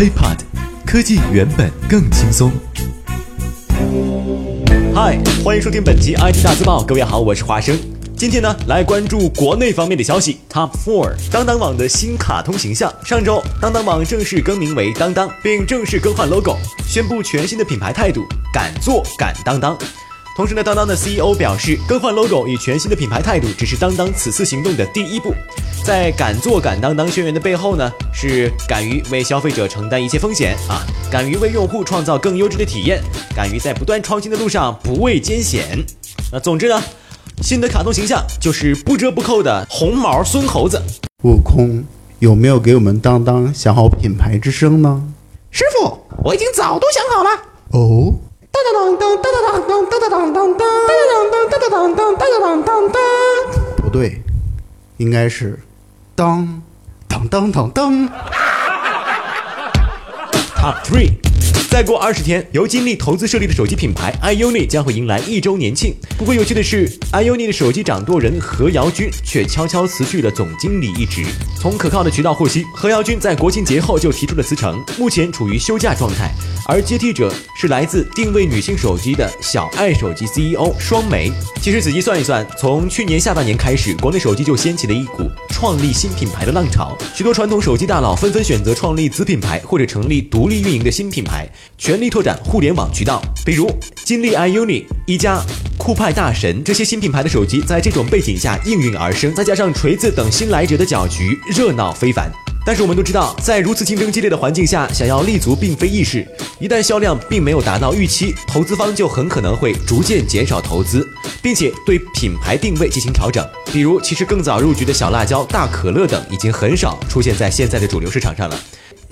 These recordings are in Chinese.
apod 科技原本更轻松。嗨，欢迎收听本期 IT 大字报。各位好，我是华生。今天呢，来关注国内方面的消息。Top Four，当当网的新卡通形象。上周，当当网正式更名为当当，并正式更换 logo，宣布全新的品牌态度：敢做敢当当。同时呢，当当的 CEO 表示，更换 logo 与全新的品牌态度只是当当此次行动的第一步。在“敢做敢当当”宣言的背后呢，是敢于为消费者承担一切风险啊，敢于为用户创造更优质的体验，敢于在不断创新的路上不畏艰险。那总之呢，新的卡通形象就是不折不扣的红毛孙猴子。悟空有没有给我们当当想好品牌之声呢？师傅，我已经早都想好了。哦。当当当当当当当当当当当当当当当当。不对，应该是当当当当当。Top three，再过二十天，由金立投资设立的手机品牌 iUni 将会迎来一周年庆。不过有趣的是，iUni 的手机掌舵人何瑶君却悄悄辞去了总经理一职。从可靠的渠道获悉，何瑶君在国庆节后就提出了辞呈，目前处于休假状态，而接替者。是来自定位女性手机的小爱手机 CEO 双梅。其实仔细算一算，从去年下半年开始，国内手机就掀起了一股创立新品牌的浪潮，许多传统手机大佬纷纷选择创立子品牌或者成立独立运营的新品牌。全力拓展互联网渠道，比如金立 iUni、一加、酷派大神这些新品牌的手机，在这种背景下应运而生，再加上锤子等新来者的搅局，热闹非凡。但是我们都知道，在如此竞争激烈的环境下，想要立足并非易事。一旦销量并没有达到预期，投资方就很可能会逐渐减少投资，并且对品牌定位进行调整。比如，其实更早入局的小辣椒、大可乐等，已经很少出现在现在的主流市场上了。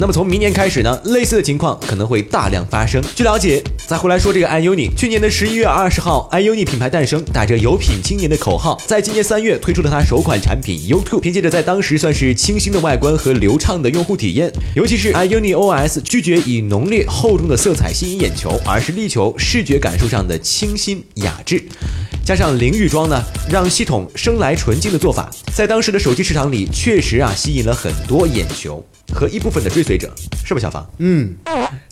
那么从明年开始呢，类似的情况可能会大量发生。据了解，再回来说这个 iUni，去年的十一月二十号，iUni 品牌诞生，打着有品青年的口号，在今年三月推出了它首款产品 U2。凭借着在当时算是清新的外观和流畅的用户体验，尤其是 iUni OS 拒绝以浓烈厚重的色彩吸引眼球，而是力求视觉感受上的清新雅致。加上淋浴装呢，让系统生来纯净的做法，在当时的手机市场里确实啊吸引了很多眼球和一部分的追随者，是不，小芳？嗯。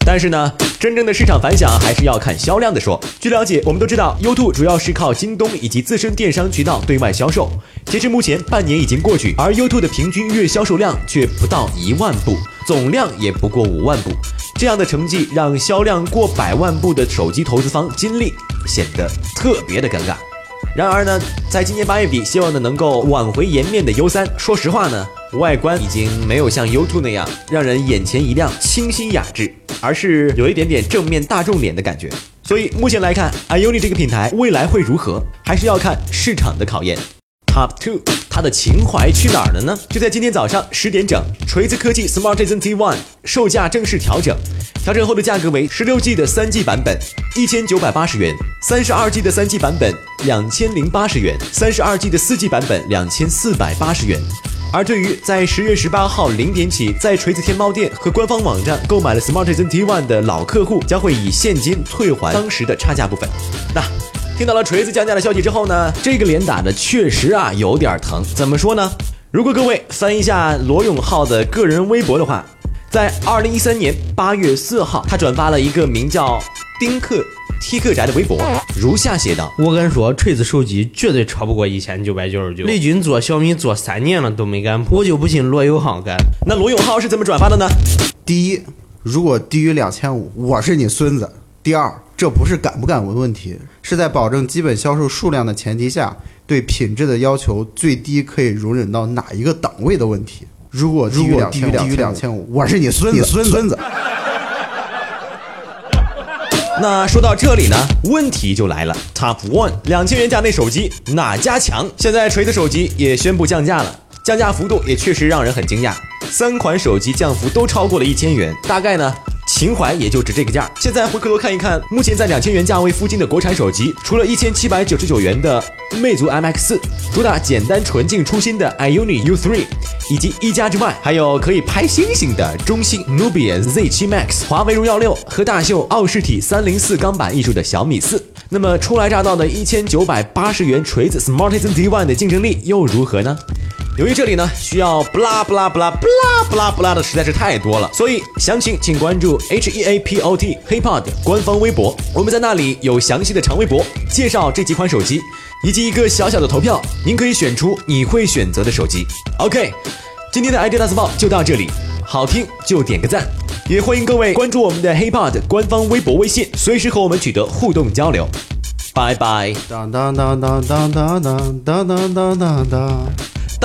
但是呢，真正的市场反响还是要看销量的说。据了解，我们都知道，U2 主要是靠京东以及自身电商渠道对外销售。截至目前，半年已经过去，而 U2 的平均月销售量却不到一万部，总量也不过五万部。这样的成绩让销量过百万部的手机投资方金立显得特别的尴尬。然而呢，在今年八月底，希望呢能够挽回颜面的 U 三，说实话呢，外观已经没有像 U two 那样让人眼前一亮、清新雅致，而是有一点点正面大众脸的感觉。所以目前来看，iUni 这个品牌未来会如何，还是要看市场的考验。Top two，它的情怀去哪儿了呢？就在今天早上十点整，锤子科技 Smartisan T1 售价正式调整，调整后的价格为十六 G 的三 G 版本一千九百八十元，三十二 G 的三 G 版本两千零八十元，三十二 G 的四 G 版本两千四百八十元。而对于在十月十八号零点起在锤子天猫店和官方网站购买了 Smartisan T1 的老客户，将会以现金退还当时的差价部分。那。听到了锤子降价的消息之后呢，这个脸打的确实啊有点疼。怎么说呢？如果各位翻一下罗永浩的个人微博的话，在二零一三年八月四号，他转发了一个名叫丁克踢克宅的微博，如下写道：“我跟说，锤子手机绝对超不过一千九百九十九。雷军做小米做三年了都没敢破，我就不信罗永浩敢。那罗永浩是怎么转发的呢？第一，如果低于两千五，我是你孙子。第二。”这不是敢不敢的问题，是在保证基本销售数量的前提下，对品质的要求最低可以容忍到哪一个档位的问题。如果低于低于两千五，我是你孙子孙子。那说到这里呢，问题就来了，Top One 两千元价内手机哪家强？现在锤子手机也宣布降价了，降价幅度也确实让人很惊讶，三款手机降幅都超过了一千元，大概呢？情怀也就值这个价。现在回过头看一看，目前在两千元价位附近的国产手机，除了一千七百九十九元的魅族 MX 四，主打简单纯净初心的 iUni U3，以及一加之外，还有可以拍星星的中兴 Nubia Z7 Max，华为荣耀六和大秀奥氏体三零四钢板艺术的小米四。那么初来乍到的一千九百八十元锤子 Smartisan D1 的竞争力又如何呢？由于这里呢需要不拉不拉不拉不拉不拉不拉的实在是太多了，所以详情请关注 H E A P O T HeyPod 官方微博，我们在那里有详细的长微博介绍这几款手机，以及一个小小的投票，您可以选出你会选择的手机。OK，今天的 ID 大字报就到这里，好听就点个赞，也欢迎各位关注我们的 HeyPod 官方微博、微信，随时和我们取得互动交流。拜拜。当当当当